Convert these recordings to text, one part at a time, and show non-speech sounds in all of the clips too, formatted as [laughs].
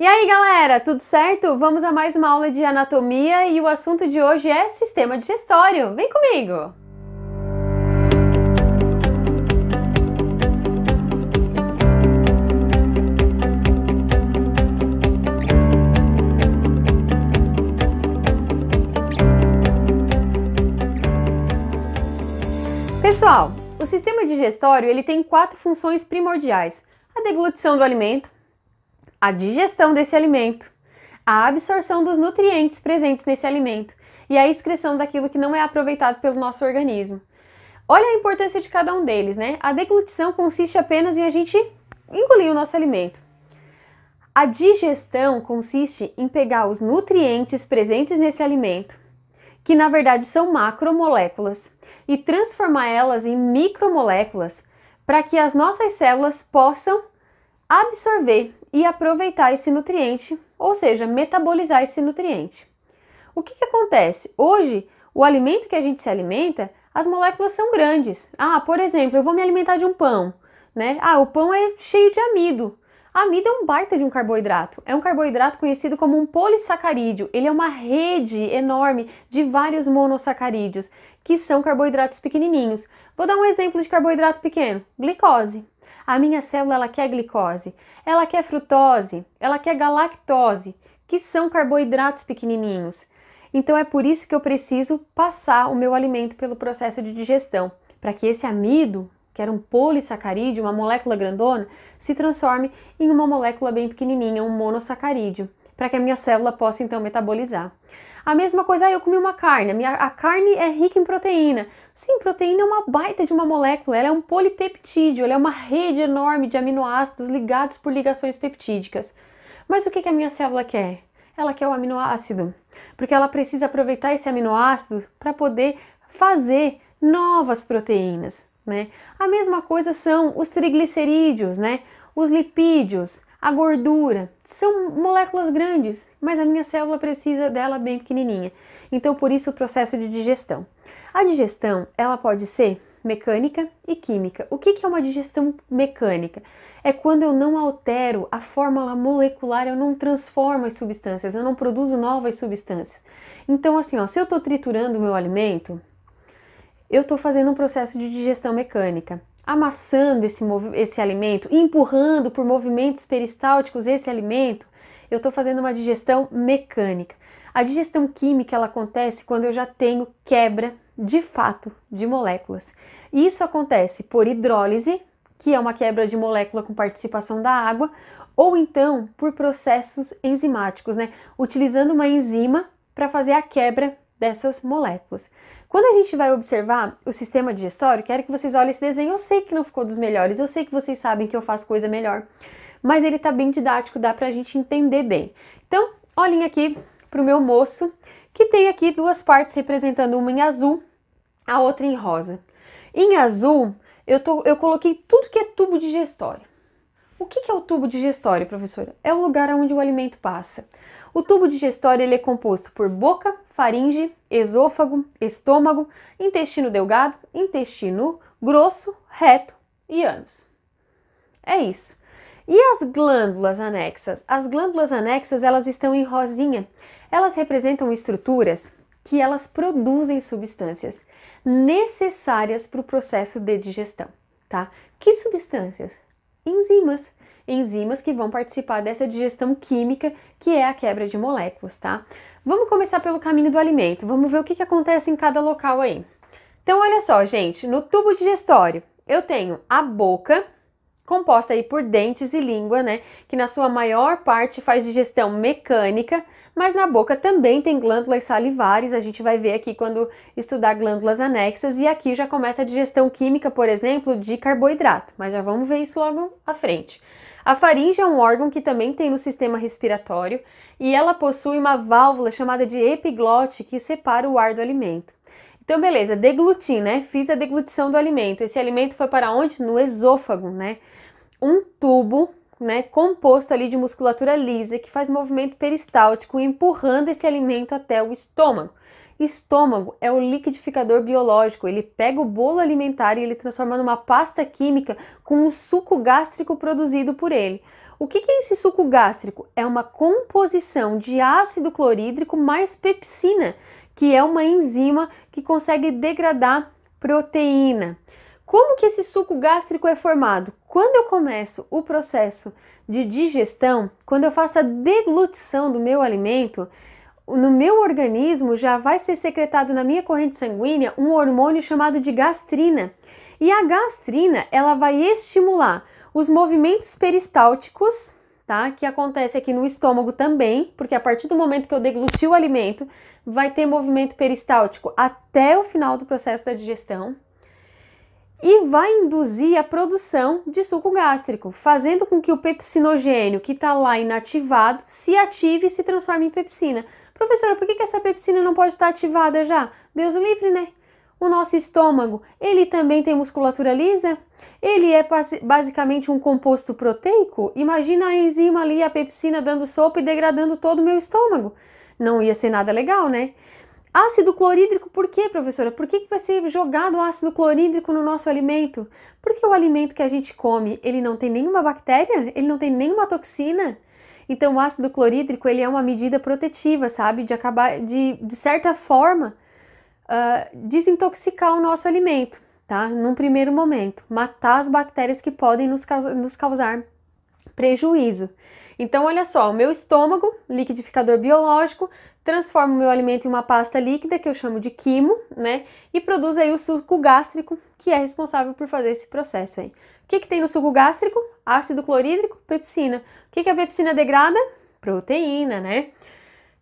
E aí, galera, tudo certo? Vamos a mais uma aula de anatomia e o assunto de hoje é sistema digestório. Vem comigo! Pessoal, o sistema digestório ele tem quatro funções primordiais: a deglutição do alimento, a digestão desse alimento, a absorção dos nutrientes presentes nesse alimento e a excreção daquilo que não é aproveitado pelo nosso organismo. Olha a importância de cada um deles, né? A deglutição consiste apenas em a gente engolir o nosso alimento. A digestão consiste em pegar os nutrientes presentes nesse alimento, que na verdade são macromoléculas, e transformar elas em micromoléculas para que as nossas células possam absorver e aproveitar esse nutriente, ou seja, metabolizar esse nutriente. O que, que acontece? Hoje, o alimento que a gente se alimenta, as moléculas são grandes. Ah, por exemplo, eu vou me alimentar de um pão, né? Ah, o pão é cheio de amido. Amido é um baita de um carboidrato. É um carboidrato conhecido como um polissacarídeo. Ele é uma rede enorme de vários monossacarídeos, que são carboidratos pequenininhos. Vou dar um exemplo de carboidrato pequeno: glicose. A minha célula ela quer glicose, ela quer frutose, ela quer galactose, que são carboidratos pequenininhos. Então é por isso que eu preciso passar o meu alimento pelo processo de digestão, para que esse amido, que era um polissacarídeo, uma molécula grandona, se transforme em uma molécula bem pequenininha, um monossacarídeo, para que a minha célula possa então metabolizar. A mesma coisa, ah, eu comi uma carne, a, minha, a carne é rica em proteína. Sim, proteína é uma baita de uma molécula, ela é um polipeptídeo, ela é uma rede enorme de aminoácidos ligados por ligações peptídicas. Mas o que, que a minha célula quer? Ela quer o aminoácido, porque ela precisa aproveitar esse aminoácido para poder fazer novas proteínas, né? A mesma coisa são os triglicerídeos, né? Os lipídios, a gordura são moléculas grandes, mas a minha célula precisa dela bem pequenininha. Então, por isso o processo de digestão. A digestão, ela pode ser mecânica e química. O que é uma digestão mecânica? É quando eu não altero a fórmula molecular, eu não transformo as substâncias, eu não produzo novas substâncias. Então, assim, ó, se eu estou triturando o meu alimento, eu estou fazendo um processo de digestão mecânica amassando esse, esse alimento, empurrando por movimentos peristálticos esse alimento, eu estou fazendo uma digestão mecânica. A digestão química ela acontece quando eu já tenho quebra de fato de moléculas. Isso acontece por hidrólise, que é uma quebra de molécula com participação da água, ou então por processos enzimáticos, né? Utilizando uma enzima para fazer a quebra dessas moléculas. Quando a gente vai observar o sistema digestório, quero que vocês olhem esse desenho. Eu sei que não ficou dos melhores, eu sei que vocês sabem que eu faço coisa melhor, mas ele tá bem didático, dá pra gente entender bem. Então, olhem aqui pro meu moço, que tem aqui duas partes representando uma em azul, a outra em rosa. Em azul, eu, tô, eu coloquei tudo que é tubo digestório. O que é o tubo digestório, professora? É o lugar onde o alimento passa. O tubo digestório ele é composto por boca, faringe, esôfago, estômago, intestino delgado, intestino grosso, reto e ânus. É isso. E as glândulas anexas? As glândulas anexas, elas estão em rosinha. Elas representam estruturas que elas produzem substâncias necessárias para o processo de digestão, tá? Que substâncias? enzimas. Enzimas que vão participar dessa digestão química, que é a quebra de moléculas, tá? Vamos começar pelo caminho do alimento. Vamos ver o que, que acontece em cada local aí. Então, olha só, gente, no tubo digestório, eu tenho a boca, composta aí por dentes e língua, né? Que na sua maior parte faz digestão mecânica, mas na boca também tem glândulas salivares, a gente vai ver aqui quando estudar glândulas anexas, e aqui já começa a digestão química, por exemplo, de carboidrato, mas já vamos ver isso logo à frente. A faringe é um órgão que também tem no sistema respiratório e ela possui uma válvula chamada de epiglote que separa o ar do alimento. Então, beleza, degluti, né? Fiz a deglutição do alimento. Esse alimento foi para onde? No esôfago, né? Um tubo, né, composto ali de musculatura lisa que faz movimento peristáltico empurrando esse alimento até o estômago. Estômago é o liquidificador biológico, ele pega o bolo alimentar e ele transforma numa pasta química com o suco gástrico produzido por ele. O que, é esse suco gástrico? É uma composição de ácido clorídrico mais pepsina, que é uma enzima que consegue degradar proteína. Como que esse suco gástrico é formado? Quando eu começo o processo de digestão, quando eu faço a deglutição do meu alimento, no meu organismo já vai ser secretado na minha corrente sanguínea um hormônio chamado de gastrina. E a gastrina, ela vai estimular os movimentos peristálticos, tá? Que acontece aqui no estômago também, porque a partir do momento que eu degluti o alimento, vai ter movimento peristáltico até o final do processo da digestão e vai induzir a produção de suco gástrico, fazendo com que o pepsinogênio que está lá inativado se ative e se transforme em pepsina. Professora, por que, que essa pepsina não pode estar ativada já? Deus livre, né? O nosso estômago, ele também tem musculatura lisa? Ele é basicamente um composto proteico? Imagina a enzima ali, a pepsina, dando sopa e degradando todo o meu estômago. Não ia ser nada legal, né? Ácido clorídrico, por quê, professora? Por que, que vai ser jogado ácido clorídrico no nosso alimento? Porque o alimento que a gente come, ele não tem nenhuma bactéria? Ele não tem nenhuma toxina? Então, o ácido clorídrico, ele é uma medida protetiva, sabe? De acabar, de, de certa forma, uh, desintoxicar o nosso alimento, tá? Num primeiro momento. Matar as bactérias que podem nos, nos causar prejuízo. Então, olha só, o meu estômago, liquidificador biológico, transforma o meu alimento em uma pasta líquida, que eu chamo de quimo, né? E produz aí o suco gástrico, que é responsável por fazer esse processo aí. O que, que tem no suco gástrico? Ácido clorídrico, pepsina. O que, que a pepsina degrada? Proteína, né?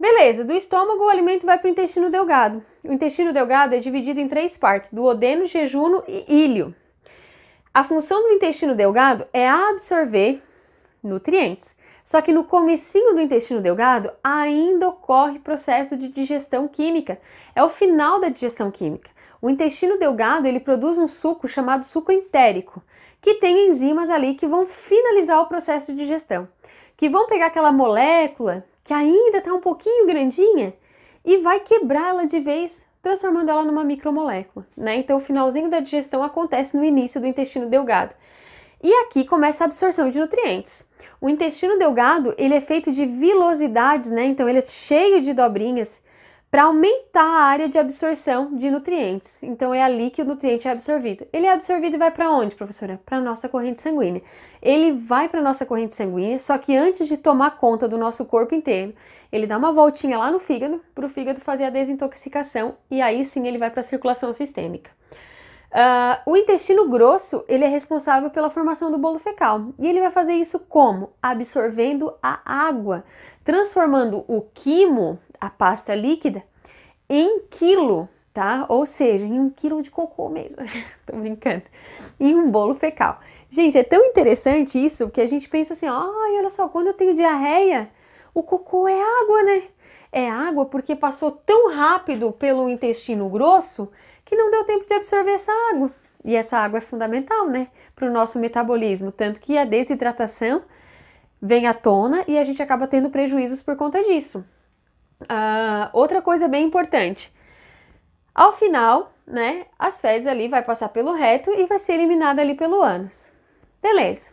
Beleza, do estômago o alimento vai para o intestino delgado. O intestino delgado é dividido em três partes: duodeno, jejuno e íleo. A função do intestino delgado é absorver nutrientes. Só que no comecinho do intestino delgado ainda ocorre processo de digestão química. É o final da digestão química. O intestino delgado ele produz um suco chamado suco entérico, que tem enzimas ali que vão finalizar o processo de digestão, que vão pegar aquela molécula que ainda está um pouquinho grandinha e vai quebrá-la de vez, transformando ela numa micromolécula. Né? Então, o finalzinho da digestão acontece no início do intestino delgado. E aqui começa a absorção de nutrientes. O intestino delgado, ele é feito de vilosidades, né? Então ele é cheio de dobrinhas para aumentar a área de absorção de nutrientes. Então é ali que o nutriente é absorvido. Ele é absorvido e vai para onde, professora? Para nossa corrente sanguínea. Ele vai para nossa corrente sanguínea, só que antes de tomar conta do nosso corpo inteiro, ele dá uma voltinha lá no fígado para o fígado fazer a desintoxicação e aí sim ele vai para a circulação sistêmica. Uh, o intestino grosso ele é responsável pela formação do bolo fecal e ele vai fazer isso como? Absorvendo a água, transformando o quimo, a pasta líquida, em quilo, tá? Ou seja, em um quilo de cocô mesmo. [laughs] Tô brincando. Em um bolo fecal. Gente, é tão interessante isso que a gente pensa assim: ai, olha só, quando eu tenho diarreia, o cocô é água, né? É água porque passou tão rápido pelo intestino grosso que não deu tempo de absorver essa água. E essa água é fundamental, né, para o nosso metabolismo, tanto que a desidratação vem à tona e a gente acaba tendo prejuízos por conta disso. Uh, outra coisa bem importante, ao final, né, as fezes ali vai passar pelo reto e vai ser eliminada ali pelo ânus. Beleza.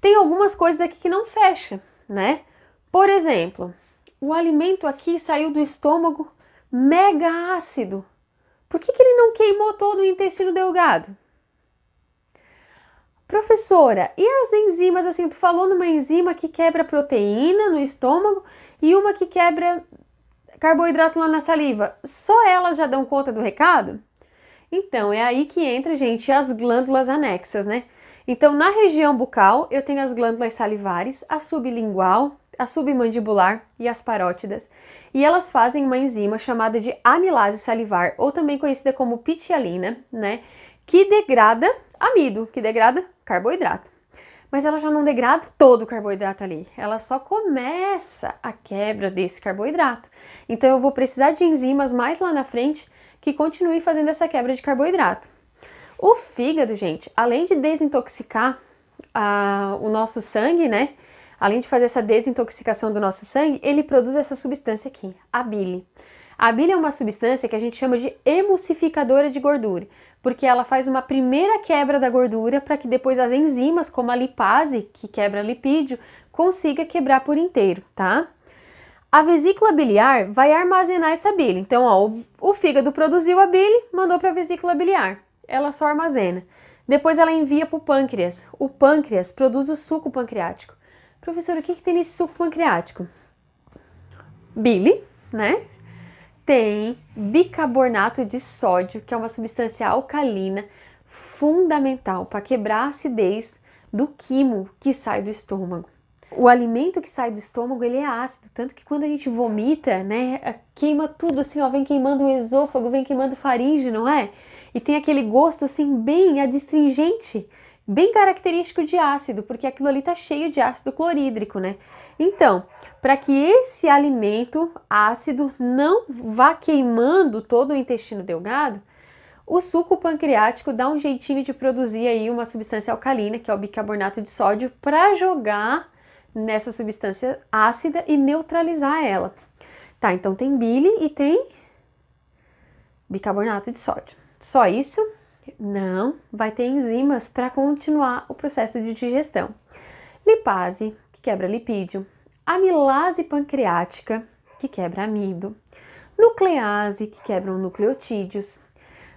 Tem algumas coisas aqui que não fecha, né? Por exemplo, o alimento aqui saiu do estômago mega ácido, por que, que ele não queimou todo o intestino delgado? Professora, e as enzimas, assim, tu falou numa enzima que quebra proteína no estômago e uma que quebra carboidrato lá na saliva. Só elas já dão conta do recado? Então, é aí que entra, gente, as glândulas anexas, né? Então, na região bucal, eu tenho as glândulas salivares, a sublingual, a submandibular e as parótidas, e elas fazem uma enzima chamada de amilase salivar, ou também conhecida como pitialina, né, que degrada amido, que degrada carboidrato. Mas ela já não degrada todo o carboidrato ali, ela só começa a quebra desse carboidrato. Então eu vou precisar de enzimas mais lá na frente que continuem fazendo essa quebra de carboidrato. O fígado, gente, além de desintoxicar ah, o nosso sangue, né? Além de fazer essa desintoxicação do nosso sangue, ele produz essa substância aqui, a bile. A bile é uma substância que a gente chama de emulsificadora de gordura, porque ela faz uma primeira quebra da gordura para que depois as enzimas, como a lipase, que quebra lipídio, consiga quebrar por inteiro, tá? A vesícula biliar vai armazenar essa bile. Então, ó, o, o fígado produziu a bile, mandou para a vesícula biliar. Ela só armazena. Depois ela envia para o pâncreas. O pâncreas produz o suco pancreático. Professor, o que, que tem nesse suco pancreático? Bile, né? Tem bicarbonato de sódio, que é uma substância alcalina fundamental para quebrar a acidez do quimo que sai do estômago. O alimento que sai do estômago, ele é ácido, tanto que quando a gente vomita, né, é, queima tudo assim, ó, vem queimando o esôfago, vem queimando faringe, não é? E tem aquele gosto assim bem adstringente, bem característico de ácido, porque aquilo ali tá cheio de ácido clorídrico, né? Então, para que esse alimento ácido não vá queimando todo o intestino delgado, o suco pancreático dá um jeitinho de produzir aí uma substância alcalina, que é o bicarbonato de sódio, para jogar nessa substância ácida e neutralizar ela. Tá, então tem bile e tem bicarbonato de sódio. Só isso? Não, vai ter enzimas para continuar o processo de digestão. Lipase, quebra lipídio, amilase pancreática, que quebra amido, nuclease, que quebram nucleotídeos,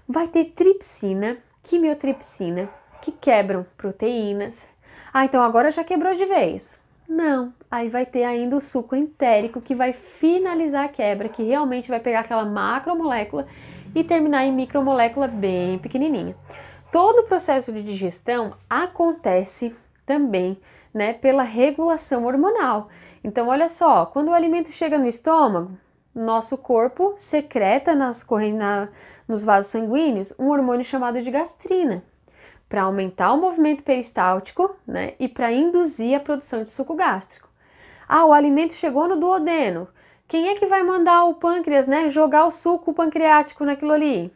vai ter tripsina, quimiotripsina, que quebram proteínas. Ah, então agora já quebrou de vez. Não, aí vai ter ainda o suco entérico que vai finalizar a quebra, que realmente vai pegar aquela macromolécula e terminar em micromolécula bem pequenininha. Todo o processo de digestão acontece também, né, pela regulação hormonal. Então, olha só, quando o alimento chega no estômago, nosso corpo secreta nas na, nos vasos sanguíneos um hormônio chamado de gastrina para aumentar o movimento peristáltico né, e para induzir a produção de suco gástrico. Ah, o alimento chegou no duodeno. Quem é que vai mandar o pâncreas né, jogar o suco pancreático naquilo ali?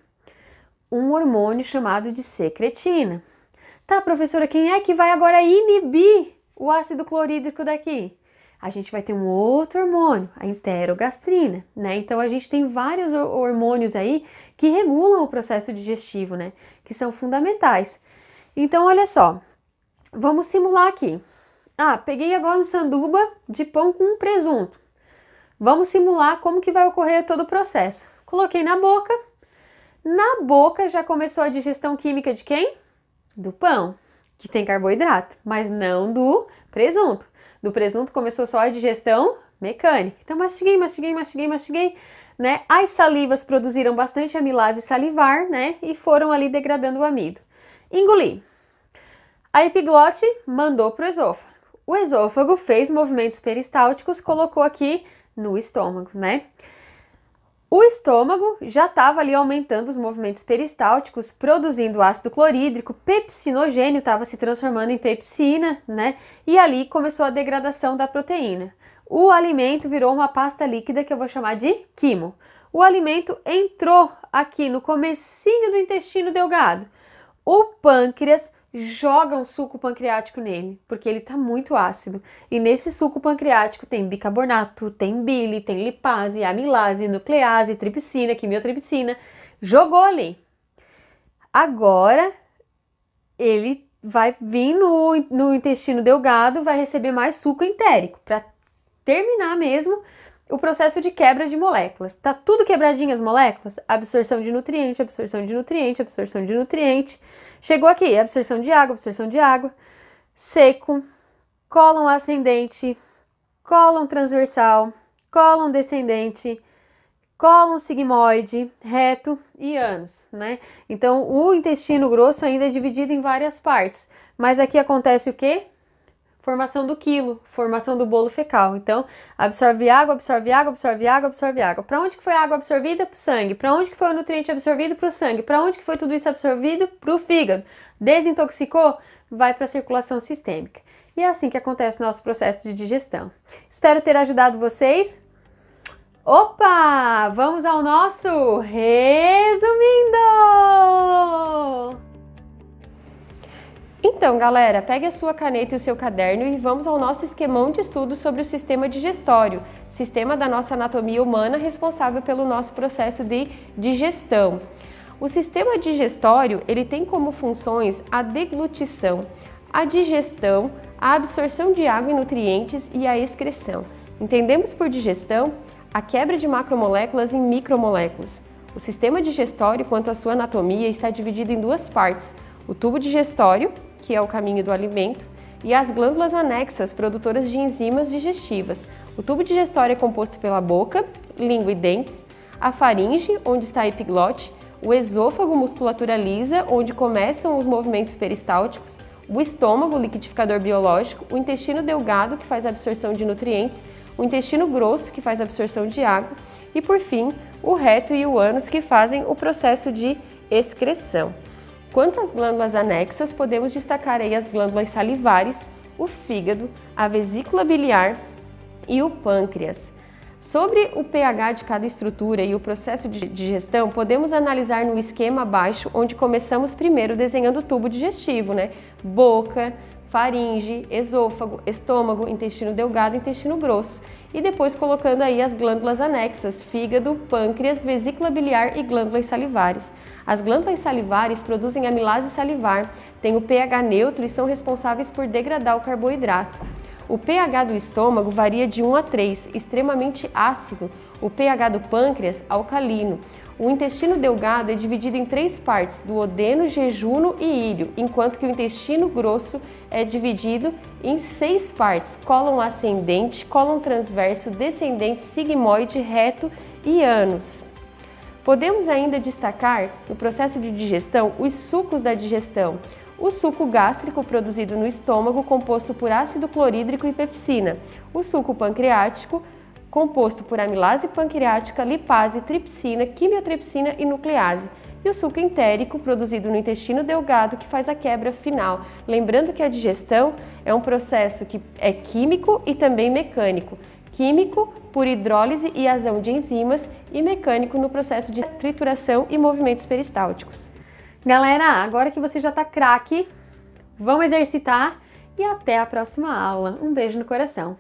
Um hormônio chamado de secretina. Tá, professora, quem é que vai agora inibir o ácido clorídrico daqui? A gente vai ter um outro hormônio, a enterogastrina, né? Então a gente tem vários hormônios aí que regulam o processo digestivo, né? Que são fundamentais. Então, olha só, vamos simular aqui. Ah, peguei agora um sanduba de pão com presunto. Vamos simular como que vai ocorrer todo o processo. Coloquei na boca. Na boca já começou a digestão química de quem? Do pão, que tem carboidrato, mas não do presunto. Do presunto começou só a digestão mecânica. Então, mastiguei, mastiguei, mastiguei, mastiguei, né? As salivas produziram bastante amilase salivar, né? E foram ali degradando o amido. Engoli. A epiglote mandou para o esôfago. O esôfago fez movimentos peristálticos, colocou aqui no estômago, né? O estômago já estava ali aumentando os movimentos peristálticos, produzindo ácido clorídrico, pepsinogênio estava se transformando em pepsina, né? E ali começou a degradação da proteína. O alimento virou uma pasta líquida que eu vou chamar de quimo. O alimento entrou aqui no comecinho do intestino delgado o pâncreas joga um suco pancreático nele, porque ele está muito ácido. E nesse suco pancreático tem bicarbonato, tem bile, tem lipase, amilase, nuclease, tripsina, quimiotripsina. Jogou ali. Agora ele vai vir no, no intestino delgado, vai receber mais suco entérico para terminar mesmo o processo de quebra de moléculas. Tá tudo quebradinho as moléculas? Absorção de nutriente, absorção de nutriente, absorção de nutriente. Chegou aqui, absorção de água, absorção de água. Seco, cólon ascendente, cólon transversal, cólon descendente, cólon sigmoide, reto e ânus, né? Então, o intestino grosso ainda é dividido em várias partes, mas aqui acontece o quê? Formação do quilo, formação do bolo fecal. Então, absorve água, absorve água, absorve água, absorve água. Para onde que foi a água absorvida? Para o sangue. Para onde que foi o nutriente absorvido? Para o sangue. Para onde que foi tudo isso absorvido? Para o fígado. Desintoxicou? Vai para a circulação sistêmica. E é assim que acontece o nosso processo de digestão. Espero ter ajudado vocês. Opa! Vamos ao nosso resumindo! Então, galera, pegue a sua caneta e o seu caderno e vamos ao nosso esquemão de estudo sobre o sistema digestório, sistema da nossa anatomia humana responsável pelo nosso processo de digestão. O sistema digestório, ele tem como funções a deglutição, a digestão, a absorção de água e nutrientes e a excreção. Entendemos por digestão a quebra de macromoléculas em micromoléculas. O sistema digestório, quanto à sua anatomia, está dividido em duas partes: o tubo digestório, que é o caminho do alimento, e as glândulas anexas, produtoras de enzimas digestivas. O tubo digestório é composto pela boca, língua e dentes, a faringe, onde está a epiglote, o esôfago, musculatura lisa, onde começam os movimentos peristálticos, o estômago, liquidificador biológico, o intestino delgado, que faz a absorção de nutrientes, o intestino grosso, que faz a absorção de água, e por fim, o reto e o ânus, que fazem o processo de excreção. Quanto às glândulas anexas, podemos destacar aí as glândulas salivares, o fígado, a vesícula biliar e o pâncreas. Sobre o pH de cada estrutura e o processo de digestão, podemos analisar no esquema abaixo, onde começamos primeiro desenhando o tubo digestivo, né? Boca, faringe, esôfago, estômago, intestino delgado, intestino grosso. E depois colocando aí as glândulas anexas, fígado, pâncreas, vesícula biliar e glândulas salivares. As glândulas salivares produzem amilase salivar, têm o pH neutro e são responsáveis por degradar o carboidrato. O pH do estômago varia de 1 a 3, extremamente ácido. O pH do pâncreas, alcalino. O intestino delgado é dividido em três partes, duodeno, jejuno e íleo, enquanto que o intestino grosso é dividido em seis partes, cólon ascendente, cólon transverso, descendente, sigmoide, reto e ânus. Podemos ainda destacar no processo de digestão os sucos da digestão. O suco gástrico produzido no estômago, composto por ácido clorídrico e pepsina. O suco pancreático, composto por amilase pancreática, lipase, tripsina, quimiotripsina e nuclease. E o suco entérico, produzido no intestino delgado, que faz a quebra final. Lembrando que a digestão é um processo que é químico e também mecânico químico por hidrólise e ação de enzimas e mecânico no processo de trituração e movimentos peristálticos. Galera, agora que você já está craque, vamos exercitar e até a próxima aula. Um beijo no coração.